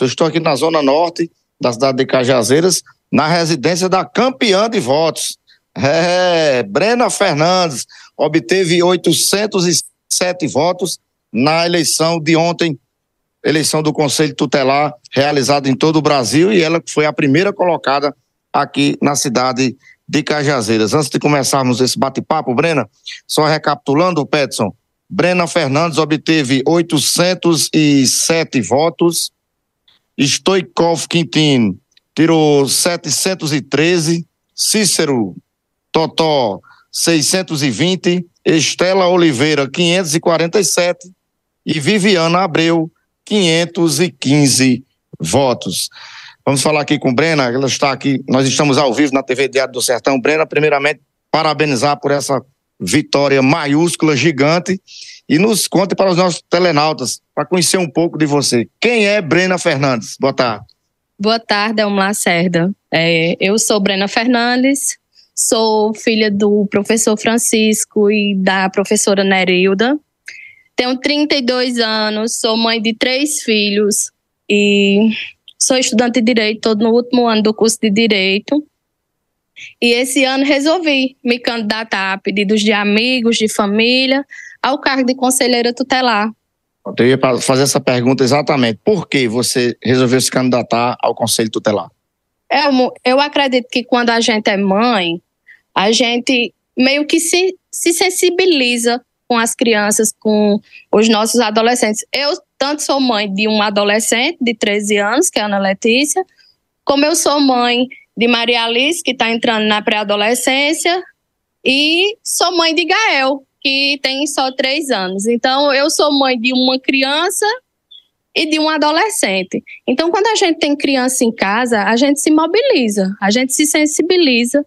Eu estou aqui na zona norte da cidade de Cajazeiras, na residência da campeã de votos. É, Brena Fernandes obteve 807 votos na eleição de ontem, eleição do Conselho Tutelar, realizada em todo o Brasil, e ela foi a primeira colocada aqui na cidade de Cajazeiras. Antes de começarmos esse bate-papo, Brena, só recapitulando, Petson, Brena Fernandes obteve 807 votos, Stoikov Quintino tirou 713, Cícero Totó 620, Estela Oliveira 547 e Viviana Abreu 515 votos. Vamos falar aqui com Brena, ela está aqui, nós estamos ao vivo na TV Diário do Sertão. Brena, primeiramente, parabenizar por essa vitória maiúscula, gigante, e nos conte para os nossos telenautas, para conhecer um pouco de você. Quem é Brena Fernandes? Boa tarde. Boa tarde, Elmo Lacerda. É, eu sou Brena Fernandes, sou filha do professor Francisco e da professora Nerilda. Tenho 32 anos, sou mãe de três filhos e sou estudante de Direito, estou no último ano do curso de Direito. E esse ano resolvi me candidatar a pedidos de amigos, de família, ao cargo de conselheira tutelar. Eu ia fazer essa pergunta exatamente. Por que você resolveu se candidatar ao conselho tutelar? Elmo, eu acredito que quando a gente é mãe, a gente meio que se, se sensibiliza com as crianças, com os nossos adolescentes. Eu tanto sou mãe de um adolescente de 13 anos, que é a Ana Letícia, como eu sou mãe de Maria Alice, que está entrando na pré-adolescência, e sou mãe de Gael, que tem só três anos. Então, eu sou mãe de uma criança e de um adolescente. Então, quando a gente tem criança em casa, a gente se mobiliza, a gente se sensibiliza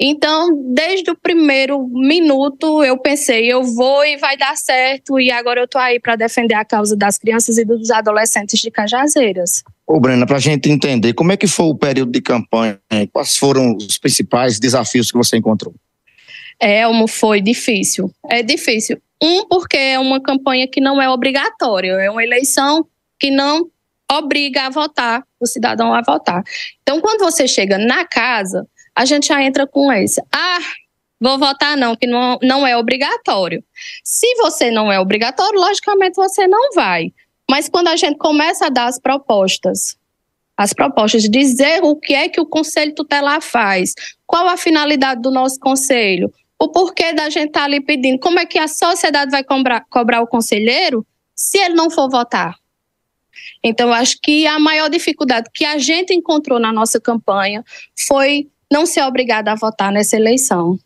então, desde o primeiro minuto, eu pensei, eu vou e vai dar certo, e agora eu tô aí para defender a causa das crianças e dos adolescentes de Cajazeiras. Ô, Brena, para a gente entender, como é que foi o período de campanha? Quais foram os principais desafios que você encontrou? Elmo, foi difícil. É difícil. Um, porque é uma campanha que não é obrigatória, é uma eleição que não obriga a votar, o cidadão a votar. Então, quando você chega na casa, a gente já entra com esse. Ah, vou votar não, que não, não é obrigatório. Se você não é obrigatório, logicamente você não vai. Mas quando a gente começa a dar as propostas, as propostas, dizer o que é que o Conselho Tutelar faz, qual a finalidade do nosso Conselho, o porquê da gente estar tá ali pedindo, como é que a sociedade vai cobrar, cobrar o conselheiro se ele não for votar. Então, acho que a maior dificuldade que a gente encontrou na nossa campanha foi não ser obrigada a votar nessa eleição.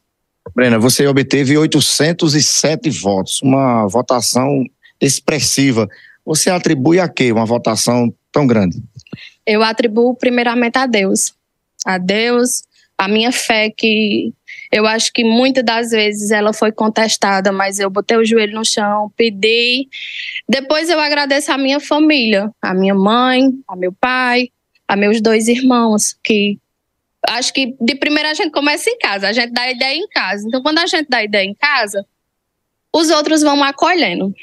Brena, você obteve 807 votos, uma votação expressiva. Você atribui a quê uma votação tão grande? Eu atribuo primeiramente a Deus. A Deus, a minha fé que eu acho que muitas das vezes ela foi contestada, mas eu botei o joelho no chão, pedi. Depois eu agradeço a minha família, a minha mãe, a meu pai, a meus dois irmãos, que acho que de primeira a gente começa em casa, a gente dá ideia em casa. Então, quando a gente dá ideia em casa, os outros vão acolhendo.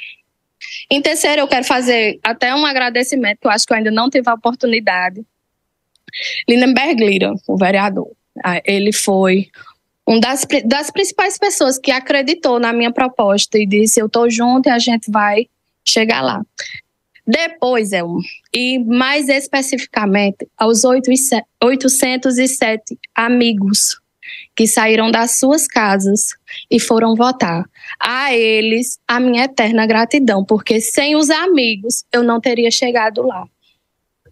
Em terceiro, eu quero fazer até um agradecimento, que eu acho que eu ainda não tive a oportunidade. Lindenberg Lira, o vereador, ah, ele foi uma das, das principais pessoas que acreditou na minha proposta e disse: Eu estou junto e a gente vai chegar lá. Depois, Elmo, e mais especificamente aos 807 amigos que saíram das suas casas e foram votar. A eles, a minha eterna gratidão, porque sem os amigos eu não teria chegado lá.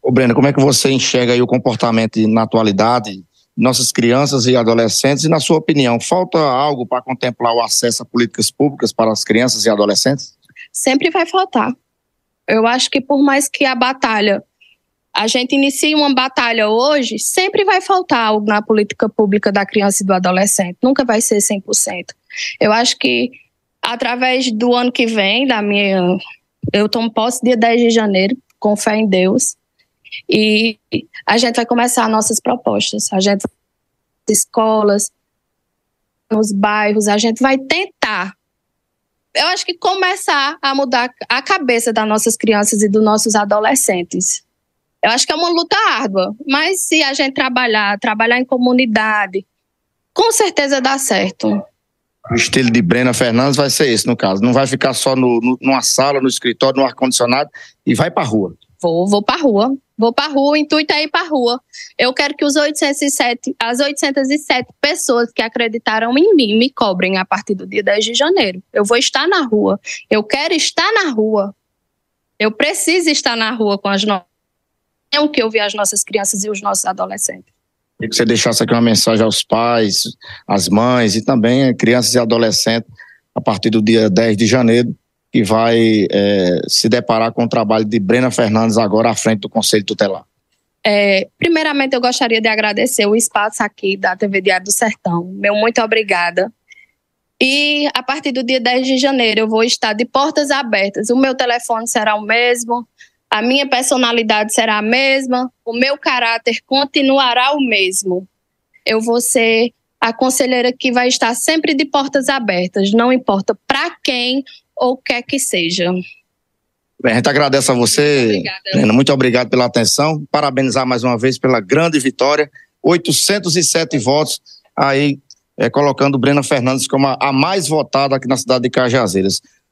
Ô Breno, como é que você enxerga aí o comportamento na atualidade nossas crianças e adolescentes? E, na sua opinião, falta algo para contemplar o acesso a políticas públicas para as crianças e adolescentes? Sempre vai faltar eu acho que por mais que a batalha, a gente inicie uma batalha hoje, sempre vai faltar algo na política pública da criança e do adolescente, nunca vai ser 100%. Eu acho que através do ano que vem, da minha eu tomo posse dia 10 de janeiro, com fé em Deus. E a gente vai começar nossas propostas. A gente escolas, nos bairros, a gente vai tentar eu acho que começar a mudar a cabeça das nossas crianças e dos nossos adolescentes. Eu acho que é uma luta árdua, mas se a gente trabalhar, trabalhar em comunidade, com certeza dá certo. O estilo de Brena Fernandes vai ser esse, no caso. Não vai ficar só no, no, numa sala, no escritório, no ar-condicionado e vai para a rua. Vou, vou para a rua. Vou para rua, o intuito é ir para rua. Eu quero que os 807, as 807 pessoas que acreditaram em mim me cobrem a partir do dia 10 de janeiro. Eu vou estar na rua. Eu quero estar na rua. Eu preciso estar na rua com as nossas. É o que ouvir as nossas crianças e os nossos adolescentes. Queria que você deixasse aqui uma mensagem aos pais, às mães e também crianças e adolescentes a partir do dia 10 de janeiro, que vai é, se deparar com o trabalho de Brena Fernandes agora à frente do Conselho Tutelar. É, primeiramente, eu gostaria de agradecer o espaço aqui da TV Diário do Sertão. Meu muito obrigada. E a partir do dia 10 de janeiro eu vou estar de portas abertas. O meu telefone será o mesmo, a minha personalidade será a mesma, o meu caráter continuará o mesmo. Eu vou ser a conselheira que vai estar sempre de portas abertas, não importa para quem ou quer que seja. Bem, a gente agradece a você, Helena, muito obrigado pela atenção, parabenizar mais uma vez pela grande vitória, 807 votos, aí é, colocando Brena Fernandes como a, a mais votada aqui na cidade de Cajazeiras.